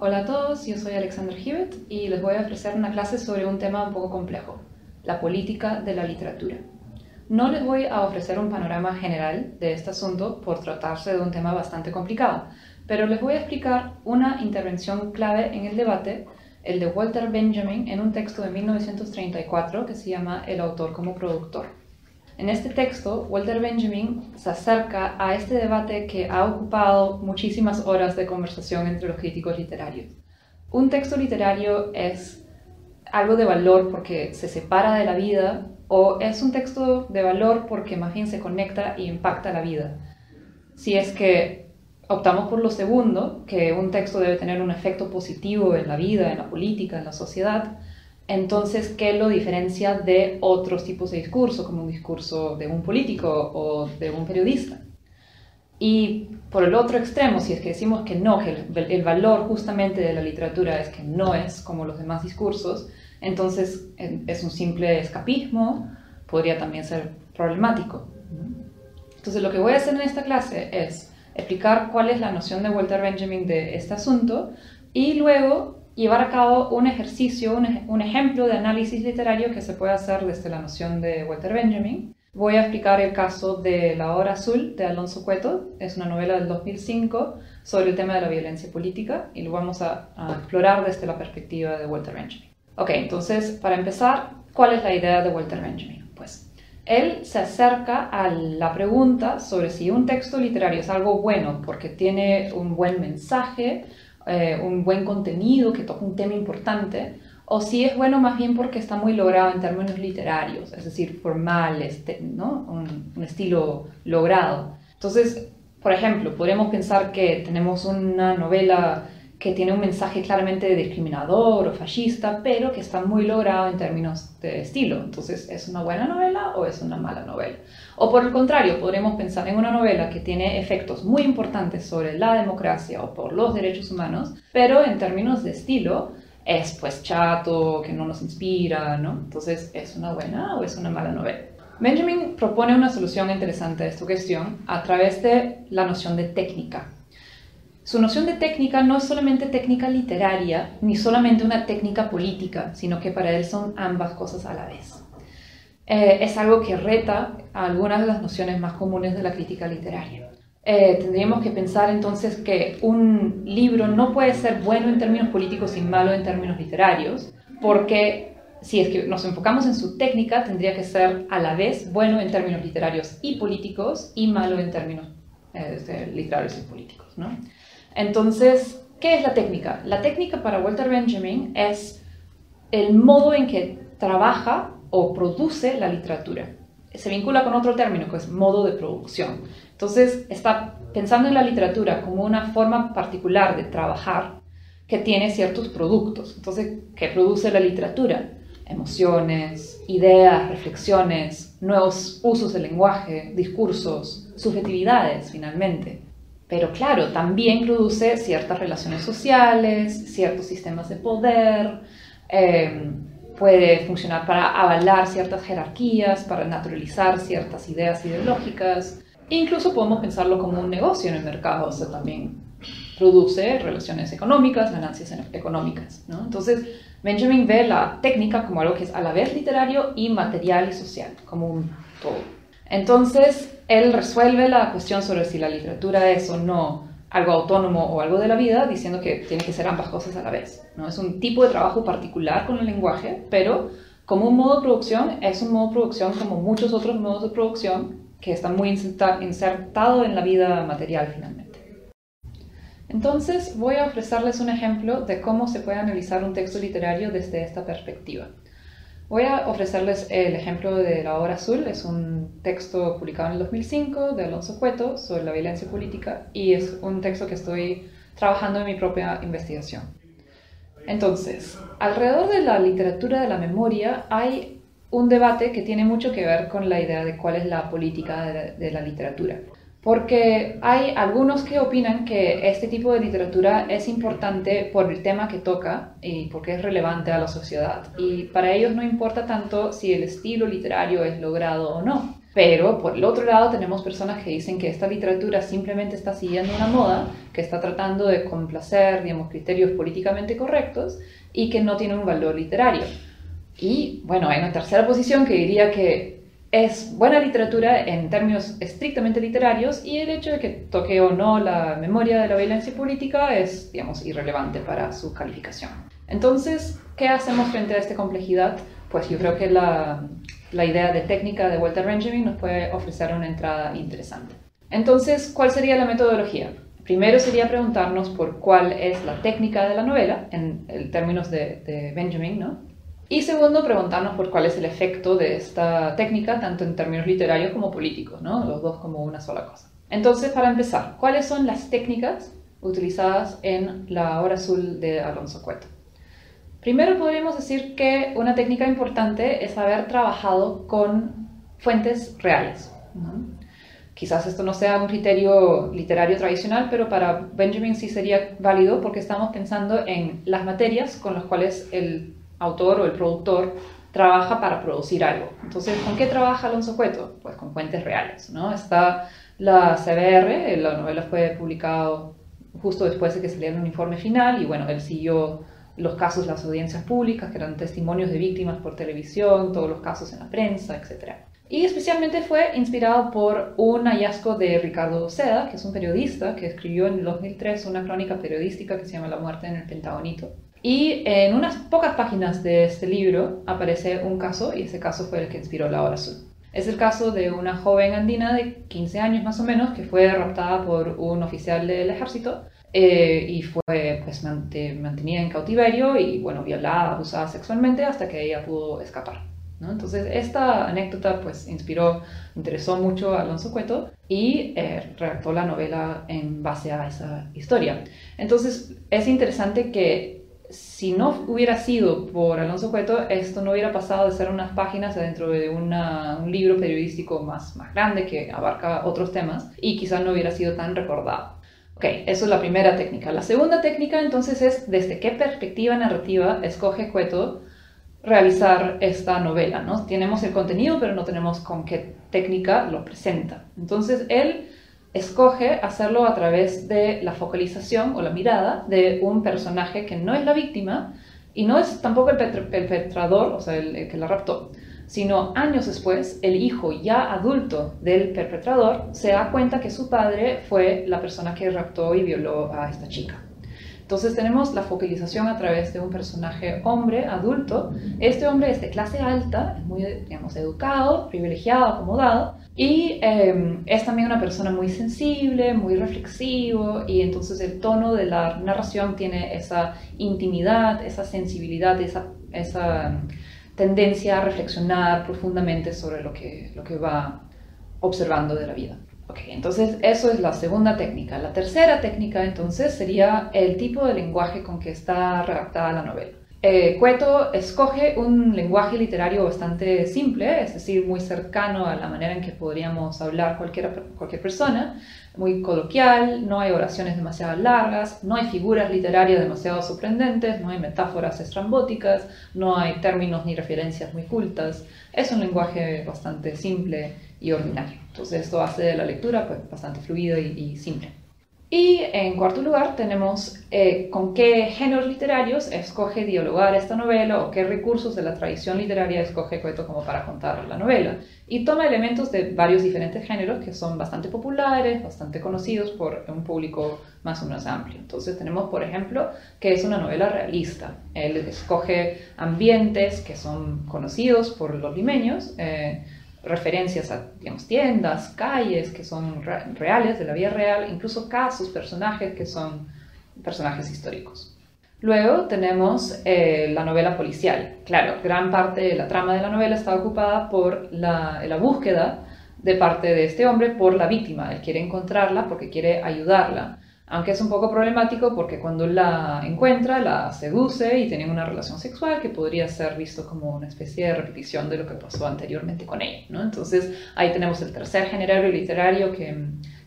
Hola a todos, yo soy Alexander Hewitt y les voy a ofrecer una clase sobre un tema un poco complejo, la política de la literatura. No les voy a ofrecer un panorama general de este asunto por tratarse de un tema bastante complicado, pero les voy a explicar una intervención clave en el debate, el de Walter Benjamin, en un texto de 1934 que se llama El autor como productor. En este texto, Walter Benjamin se acerca a este debate que ha ocupado muchísimas horas de conversación entre los críticos literarios. Un texto literario es algo de valor porque se separa de la vida o es un texto de valor porque más bien se conecta y impacta la vida. Si es que optamos por lo segundo, que un texto debe tener un efecto positivo en la vida, en la política, en la sociedad, entonces, ¿qué lo diferencia de otros tipos de discurso, como un discurso de un político o de un periodista? Y por el otro extremo, si es que decimos que no, que el, valor justamente de la literatura es que no es como los demás discursos, entonces es un simple escapismo, podría también ser problemático. Entonces lo que voy a hacer en esta clase es explicar cuál es la noción de Walter Benjamin de este asunto y luego llevar a cabo un ejercicio, un, ejemplo de análisis literario que se puede hacer desde la noción de Walter Benjamin. Voy a explicar el caso de La Hora Azul de Alonso Cueto, es una novela del 2005 sobre el tema de la violencia política y lo vamos a, a explorar desde la perspectiva de Walter Benjamin. Ok, entonces, para empezar, ¿cuál es la idea de Walter Benjamin? Pues él se acerca a la pregunta sobre si un texto literario es algo bueno porque tiene un buen mensaje, eh, un buen contenido que toca un tema importante, o si es bueno más bien porque está muy logrado en términos literarios, es decir, formal, ¿no? un, un estilo logrado. Entonces, por ejemplo, podemos pensar que tenemos una novela que tiene un mensaje claramente discriminador o fascista, pero que está muy logrado en términos de estilo. Entonces, ¿es una buena novela o es una mala novela? O por el contrario, podremos pensar en una novela que tiene efectos muy importantes sobre la democracia o por los derechos humanos, pero en términos de estilo es pues chato, que no nos inspira, ¿no? Entonces, ¿es una buena o es una mala novela? Benjamin propone una solución interesante a esta cuestión a través de la noción de técnica. Su noción de técnica no es solamente técnica literaria, ni solamente una técnica política, sino que para él son ambas cosas a la vez. Eh, es algo que reta a algunas de las nociones más comunes de la crítica literaria. Eh, tendríamos que pensar entonces que un libro no puede ser bueno en términos políticos y malo en términos literarios, porque si es que nos enfocamos en su técnica, tendría que ser a la vez bueno en términos literarios y políticos y malo en términos eh, literarios y políticos. ¿no? Entonces, ¿qué es la técnica? La técnica para Walter Benjamin es el modo en que trabaja o produce la literatura. Se vincula con otro término que es modo de producción. Entonces, está pensando en la literatura como una forma particular de trabajar que tiene ciertos productos. Entonces, ¿qué produce la literatura? Emociones, ideas, reflexiones, nuevos usos del lenguaje, discursos, subjetividades, finalmente. Pero claro, también produce ciertas relaciones sociales, ciertos sistemas de poder, em, puede funcionar para avalar ciertas jerarquías, para naturalizar ciertas ideas ideológicas. incluso podemos pensarlo como un negocio en el mercado, o sea, también produce relaciones económicas, ganancias económicas. ¿no? Entonces, Benjamin ve la técnica como algo que es a la vez literario y material y social, como un todo. Entonces, él resuelve la cuestión sobre si la literatura es o no algo autónomo o algo de la vida, diciendo que tiene que ser ambas cosas a la vez. ¿no? Es un tipo de trabajo particular con el lenguaje, pero como un modo de producción, es un modo de producción como muchos otros modos de producción que está muy insertado en la vida material finalmente. Entonces, voy a ofrecerles un ejemplo de cómo se puede analizar un texto literario desde esta perspectiva. Voy a ofrecerles el ejemplo de La Hora Azul. Es un texto publicado en el 2005 de Alonso Cueto sobre la violencia política y es un texto que estoy trabajando en mi propia investigación. Entonces, alrededor de la literatura de la memoria hay un debate que tiene mucho que ver con la idea de cuál es la política de la, literatura porque hay algunos que opinan que este tipo de literatura es importante por el tema que toca y porque es relevante a la sociedad. Y para ellos no importa tanto si el estilo literario es logrado o no. Pero por el otro lado tenemos personas que dicen que esta literatura simplemente está siguiendo una moda, que está tratando de complacer, digamos, criterios políticamente correctos y que no tiene un valor literario. Y bueno, hay una tercera posición que diría que es buena literatura en términos estrictamente literarios y el hecho de que toque o no la memoria de la violencia política es, digamos, irrelevante para su calificación. Entonces, ¿qué hacemos frente a esta complejidad? Pues yo creo que la, la idea de técnica de Walter Benjamin nos puede ofrecer una entrada interesante. Entonces, ¿cuál sería la metodología? Primero sería preguntarnos por cuál es la técnica de la novela, en, términos de, de Benjamin, ¿no? Y segundo, preguntarnos por cuál es el efecto de esta técnica, tanto en términos literarios como políticos, ¿no? los dos como una sola cosa. Entonces, para empezar, ¿cuáles son las técnicas utilizadas en la hora azul de Alonso Cueto? Primero podríamos decir que una técnica importante es haber trabajado con fuentes reales. Quizás esto no sea un criterio literario tradicional, pero para Benjamin sí sería válido porque estamos pensando en las materias con las cuales el autor o el productor trabaja para producir algo. Entonces, ¿con qué trabaja Alonso Cueto? Pues con fuentes reales, ¿no? Está la CBR, la novela fue publicada justo después de que saliera el informe final y bueno, él siguió los casos, las audiencias públicas, que eran testimonios de víctimas por televisión, todos los casos en la prensa, etc. Y especialmente fue inspirado por un hallazgo de Ricardo Seda, que es un periodista que escribió en el 2003 una crónica periodística que se llama La muerte en el Pentagonito. Y en unas pocas páginas de este libro aparece un caso, y ese caso fue el que inspiró La Hora Azul. Es el caso de una joven andina de 15 años más o menos que fue raptada por un oficial del ejército eh, y fue pues, mantenida en cautiverio y bueno, violada, abusada sexualmente hasta que ella pudo escapar. ¿no? Entonces esta anécdota pues inspiró, interesó mucho a Alonso Cueto y eh, redactó la novela en base a esa historia. Entonces es interesante que si no hubiera sido por Alonso Cueto, esto no hubiera pasado de ser unas páginas dentro de un libro periodístico más, más grande que abarca otros temas y quizás no hubiera sido tan recordado. Ok, eso es la primera técnica. La segunda técnica entonces es desde qué perspectiva narrativa escoge Cueto realizar esta novela, ¿no? Tenemos el contenido, pero no tenemos con qué técnica lo presenta. Entonces él escoge hacerlo a través de la focalización o la mirada de un personaje que no es la víctima y no es tampoco el perpetrador, o sea, el, que la raptó, sino años después, el hijo ya adulto del perpetrador se da cuenta que su padre fue la persona que raptó y violó a esta chica. Entonces tenemos la focalización a través de un personaje hombre, adulto. Este hombre es de clase alta, muy, digamos, educado, privilegiado, acomodado, y em, es también una persona muy sensible, muy reflexivo, y entonces el tono de la narración tiene esa intimidad, esa sensibilidad, esa, esa tendencia a reflexionar profundamente sobre lo que, lo que va observando de la vida. Ok, entonces eso es la segunda técnica. La tercera técnica entonces sería el tipo de lenguaje con que está redactada la novela. Eh, Cueto escoge un lenguaje literario bastante simple, es decir, muy cercano a la manera en que podríamos hablar cualquier, cualquier persona, muy coloquial, no hay oraciones demasiado largas, no hay figuras literarias demasiado sorprendentes, no hay metáforas estrambóticas, no hay términos ni referencias muy cultas, es un lenguaje bastante simple y ordinario. Entonces esto hace de la lectura pues, bastante fluida y, simple. Y en cuarto lugar tenemos eh, con qué géneros literarios escoge dialogar esta novela o qué recursos de la tradición literaria escoge Cueto como para contar la novela. Y toma elementos de varios diferentes géneros que son bastante populares, bastante conocidos por un público más o menos amplio. Entonces tenemos, por ejemplo, que es una novela realista. Él escoge ambientes que son conocidos por los limeños. Eh, referencias a digamos, tiendas, calles que son reales, de la vida real, incluso casos, personajes que son personajes históricos. Luego tenemos eh, la novela policial. Claro, gran parte de la trama de la novela está ocupada por la, la búsqueda de parte de este hombre por la víctima. Él quiere encontrarla porque quiere ayudarla aunque es un poco problemático porque cuando la encuentra la seduce y tienen una relación sexual que podría ser visto como una especie de repetición de lo que pasó anteriormente con ella. ¿no? Entonces ahí tenemos el tercer género literario que,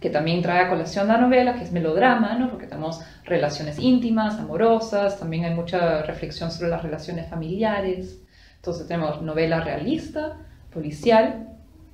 que, también trae a colación la novela, que es melodrama, ¿no? porque tenemos relaciones íntimas, amorosas, también hay mucha reflexión sobre las relaciones familiares. Entonces tenemos novela realista, policial,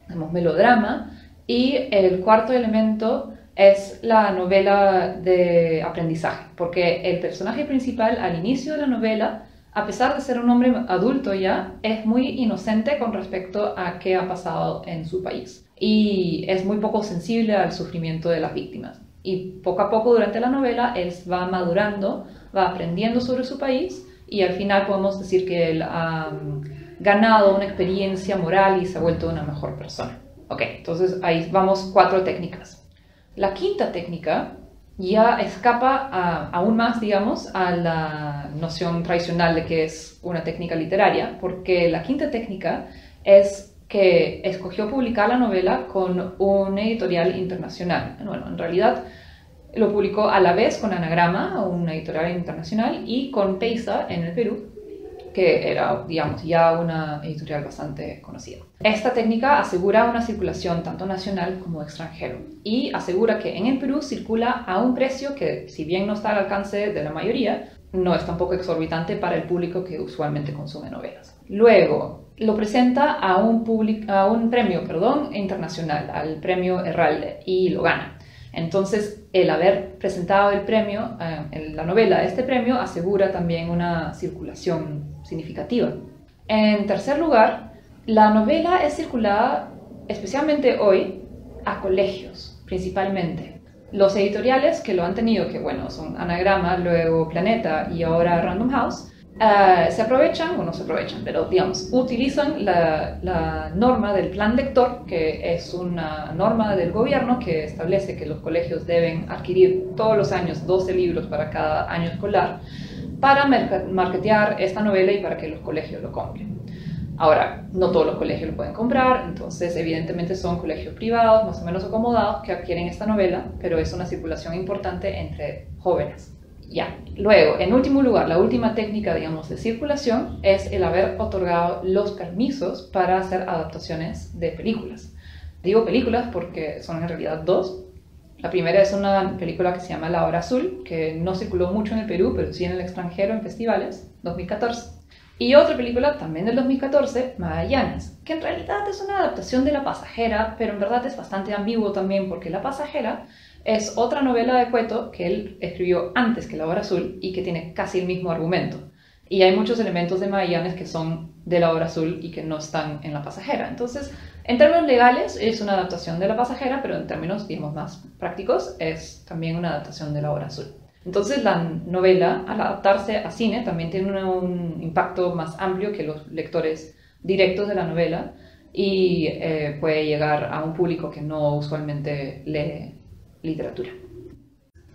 digamos, melodrama. Y el cuarto elemento es la novela de aprendizaje, porque el personaje principal al inicio de la novela, a pesar de ser un hombre adulto ya, es muy inocente con respecto a qué ha pasado en su país y es muy poco sensible al sufrimiento de las víctimas. Y poco a poco durante la novela él va madurando, va aprendiendo sobre su país y al final podemos decir que él ha mm, ganado una experiencia moral y se ha vuelto una mejor persona. Ok, entonces ahí vamos cuatro técnicas. La quinta técnica ya escapa aún más, digamos, a la noción tradicional de que es una técnica literaria, porque la quinta técnica es que escogió publicar la novela con un editorial internacional. Bueno, en realidad lo publicó a la vez con Anagrama, una editorial internacional, y con Peisa en el Perú, que era, digamos, ya una editorial bastante conocida. Esta técnica asegura una circulación tanto nacional como extranjero y asegura que en el Perú circula a un precio que, si bien no está al alcance de la mayoría, no es tampoco exorbitante para el público que usualmente consume novelas. Luego, lo presenta a un, a un premio perdón, internacional, al premio Herralde, y lo gana. Entonces, el haber presentado el premio, eh, la novela, este premio, asegura también una circulación significativa. En tercer lugar, la novela es circulada, especialmente hoy, a colegios, principalmente. Los editoriales que lo han tenido, que bueno, son Anagrama, luego Planeta y ahora Random House, eh, se aprovechan, o no se aprovechan, pero digamos, utilizan la, norma del plan lector, que es una norma del gobierno que establece que los colegios deben adquirir todos los años 12 libros para cada año escolar, para marketear esta novela y para que los colegios lo compren. Ahora, no todos los colegios lo pueden comprar, entonces evidentemente son colegios privados, más o menos acomodados, que adquieren esta novela, pero es una circulación importante entre jóvenes. Ya. Luego, en último lugar, la última técnica, digamos, de circulación es el haber otorgado los permisos para hacer adaptaciones de películas. Digo películas porque son en realidad dos. La primera es una película que se llama La Hora Azul, que no circuló mucho en el Perú, pero sí en el extranjero en festivales, 2014. Y otra película también del 2014, Magallanes, que en realidad es una adaptación de La Pasajera, pero en verdad es bastante ambiguo también porque La Pasajera es otra novela de Cueto que él escribió antes que La Hora Azul y que tiene casi el mismo argumento. Y hay muchos elementos de Magallanes que son de La Hora Azul y que no están en La Pasajera. Entonces, en términos legales es una adaptación de La Pasajera, pero en términos, digamos, más prácticos es también una adaptación de La Hora Azul. Entonces, la novela, al adaptarse a cine, también tiene un, impacto más amplio que los lectores directos de la novela y eh, puede llegar a un público que no usualmente lee literatura.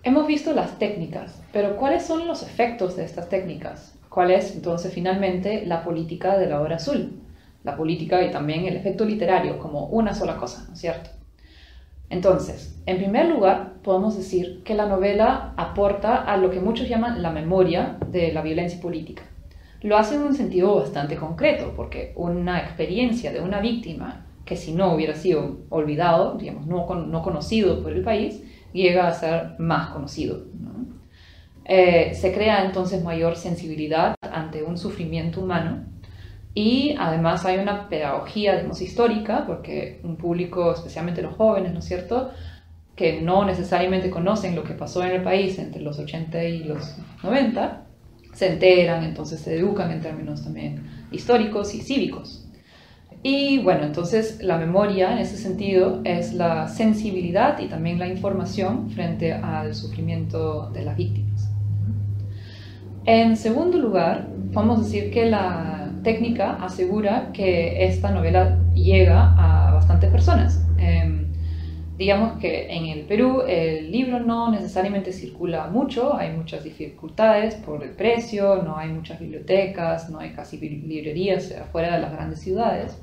Hemos visto las técnicas, pero ¿cuáles son los efectos de estas técnicas? ¿Cuál es entonces finalmente la política de la obra azul? La política y también el efecto literario como una sola cosa, ¿no es cierto? Entonces, en primer lugar, podemos decir que la novela aporta a lo que muchos llaman la memoria de la violencia política. Lo hace en un sentido bastante concreto, porque una experiencia de una víctima que si no hubiera sido olvidado, digamos, no, no conocido por el país, llega a ser más conocido. Eh, se crea entonces mayor sensibilidad ante un sufrimiento humano y además hay una pedagogía, digamos, histórica, porque un público, especialmente los jóvenes, ¿no es cierto?, que no necesariamente conocen lo que pasó en el país entre los 80 y los 90, se enteran, entonces se educan en términos también históricos y cívicos. Y bueno, entonces la memoria en ese sentido es la sensibilidad y también la información frente al sufrimiento de las víctimas. En segundo lugar, podemos decir que la técnica asegura que esta novela llega a bastantes personas. Em, digamos que en el Perú el libro no necesariamente circula mucho, hay muchas dificultades por el precio, no hay muchas bibliotecas, no hay casi librerías afuera de las grandes ciudades.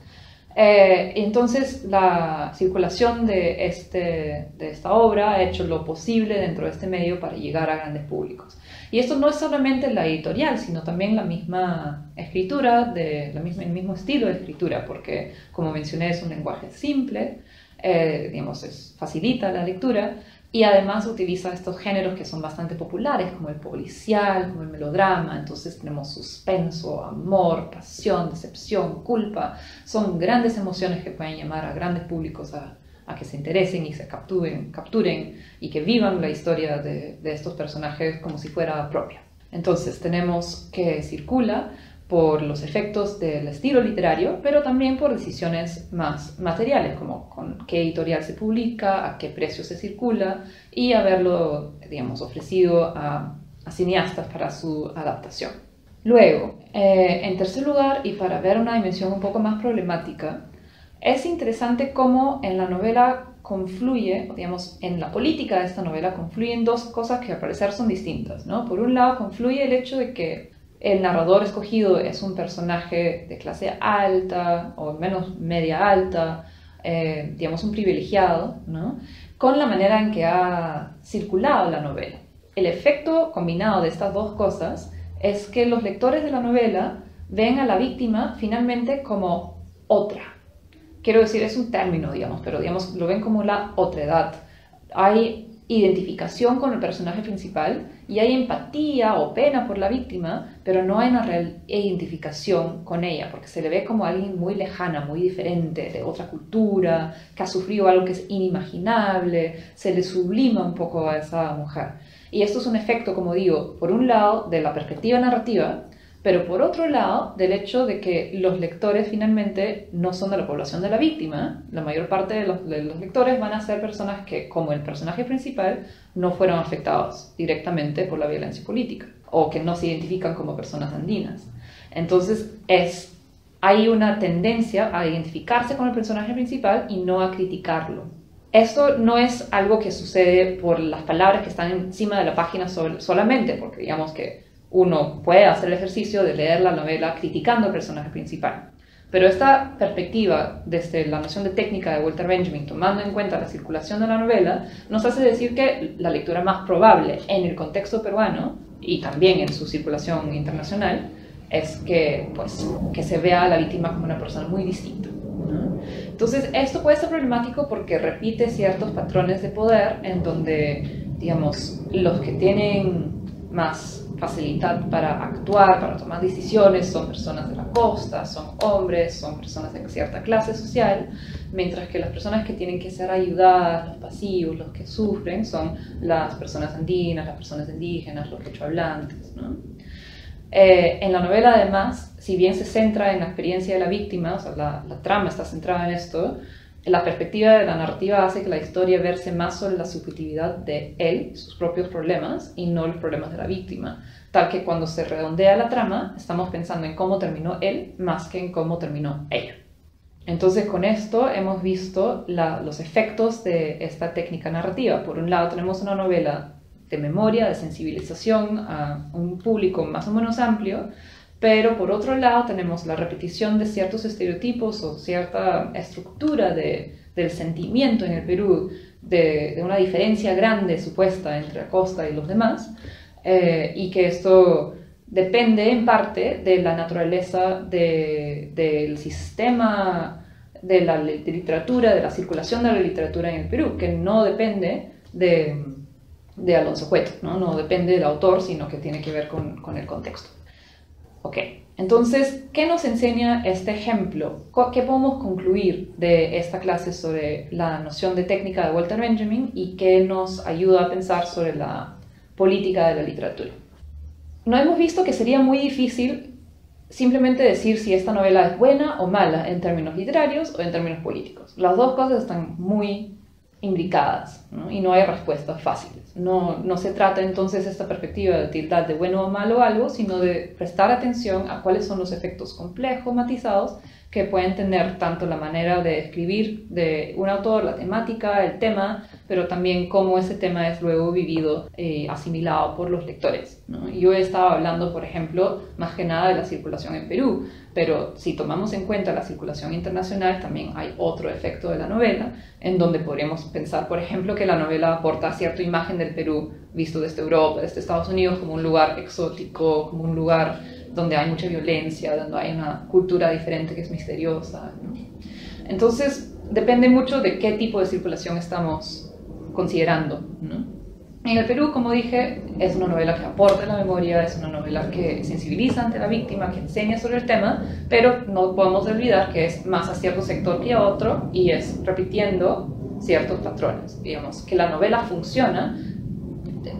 Eh, entonces, la circulación de, este, de esta obra ha hecho lo posible dentro de este medio para llegar a grandes públicos. Y esto no es solamente la editorial, sino también la misma escritura, de, la misma, el mismo estilo de escritura, porque, como mencioné, es un lenguaje simple, eh, digamos, es, facilita la lectura, Y además utiliza estos géneros que son bastante populares, como el policial, como el melodrama. Entonces tenemos suspenso, amor, pasión, decepción, culpa. Son grandes emociones que pueden llamar a grandes públicos a, que se interesen y se capturen, capturen y que vivan la historia de, de estos personajes como si fuera propia. Entonces tenemos que circula por los efectos del estilo literario, pero también por decisiones más materiales, como con qué editorial se publica, a qué precio se circula y haberlo, digamos, ofrecido a, cineastas para su adaptación. Luego, eh, en tercer lugar, y para ver una dimensión un poco más problemática, es interesante cómo en la novela confluye, digamos, en la política de esta novela confluyen dos cosas que al parecer son distintas, ¿no? Por un lado, confluye el hecho de que el narrador escogido es un personaje de clase alta o menos media alta, eh, digamos un privilegiado, ¿no? con la manera en que ha circulado la novela. El efecto combinado de estas dos cosas es que los lectores de la novela ven a la víctima finalmente como otra. Quiero decir, es un término, digamos, pero digamos, lo ven como la otredad. Hay identificación con el personaje principal y hay empatía o pena por la víctima, pero no hay una real identificación con ella, porque se le ve como alguien muy lejana, muy diferente, de otra cultura, que ha sufrido algo que es inimaginable, se le sublima un poco a esa mujer. Y esto es un efecto, como digo, por un lado de la perspectiva narrativa, pero por otro lado, del hecho de que los lectores finalmente no son de la población de la víctima, la mayor parte de los, lectores van a ser personas que, como el personaje principal, no fueron afectados directamente por la violencia política o que no se identifican como personas andinas. Entonces, es, hay una tendencia a identificarse con el personaje principal y no a criticarlo. Esto no es algo que sucede por las palabras que están encima de la página solamente, porque digamos que uno puede hacer el ejercicio de leer la novela criticando al personaje principal. Pero esta perspectiva desde la noción de técnica de Walter Benjamin, tomando en cuenta la circulación de la novela, nos hace decir que la lectura más probable en el contexto peruano y también en su circulación internacional es que, pues, que se vea a la víctima como una persona muy distinta. Entonces, esto puede ser problemático porque repite ciertos patrones de poder en donde, digamos, los que tienen más facilidad para actuar, para tomar decisiones, son personas de la costa, son hombres, son personas de cierta clase social, mientras que las personas que tienen que ser ayudadas, los pasivos, los que sufren, son las personas andinas, las personas indígenas, los hablantes. ¿no? Eh, en la novela, además, si bien se centra en la experiencia de la víctima, o sea, la trama está centrada en esto, la perspectiva de la narrativa hace que la historia verse más sobre la subjetividad de él, sus propios problemas, y no los problemas de la víctima. Tal que cuando se redondea la trama, estamos pensando en cómo terminó él más que en cómo terminó ella. Entonces, con esto hemos visto los efectos de esta técnica narrativa. Por un lado, tenemos una novela de memoria, de sensibilización a un público más o menos amplio, pero por otro lado tenemos la repetición de ciertos estereotipos o cierta estructura del sentimiento en el Perú, de, una diferencia grande supuesta entre la costa y los demás, eh, y que esto depende en parte de la naturaleza del sistema de la literatura, de la circulación de la literatura en el Perú, que no depende de, Alonso Cueto, ¿no? no depende del autor, sino que tiene que ver con el contexto. Ok, entonces, ¿qué nos enseña este ejemplo? ¿Qué podemos concluir de esta clase sobre la noción de técnica de Walter Benjamin y qué nos ayuda a pensar sobre la política de la literatura? No hemos visto que sería muy difícil simplemente decir si esta novela es buena o mala en términos literarios o en términos políticos. Las dos cosas están muy imbricadas y no hay respuestas fáciles. No, no se trata entonces esta perspectiva de tildar de bueno o malo algo, sino de prestar atención a cuáles son los efectos complejos, matizados, que pueden tener tanto la manera de escribir de un autor, la temática, el tema, pero también cómo ese tema es luego vivido, eh, asimilado por los lectores. Yo he estado hablando, por ejemplo, más que nada de la circulación en Perú, pero si tomamos en cuenta la circulación internacional, también hay otro efecto de la novela, en donde podríamos pensar, por ejemplo, que la novela aporta cierta imagen del Perú visto desde Europa, desde Estados Unidos, como un lugar exótico, como un lugar donde hay mucha violencia, donde hay una cultura diferente que es misteriosa. Entonces, depende mucho de qué tipo de circulación estamos considerando. En el Perú, como dije, es una novela que aporta la memoria, es una novela que sensibiliza ante la víctima, que enseña sobre el tema, pero no podemos olvidar que es más a cierto sector que a otro y es repitiendo ciertos patrones. Digamos, que la novela funciona,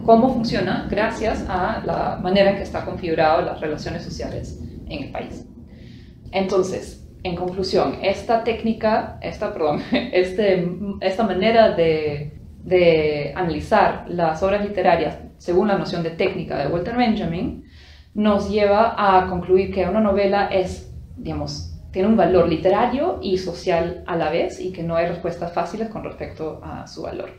cómo funciona gracias a la manera en que está configurado las relaciones sociales en el país. Entonces, en conclusión, esta técnica, esta, perdón, este, esta manera de, de analizar las obras literarias según la noción de técnica de Walter Benjamin nos lleva a concluir que una novela es, digamos, tiene un valor literario y social a la vez y que no hay respuestas fáciles con respecto a su valor.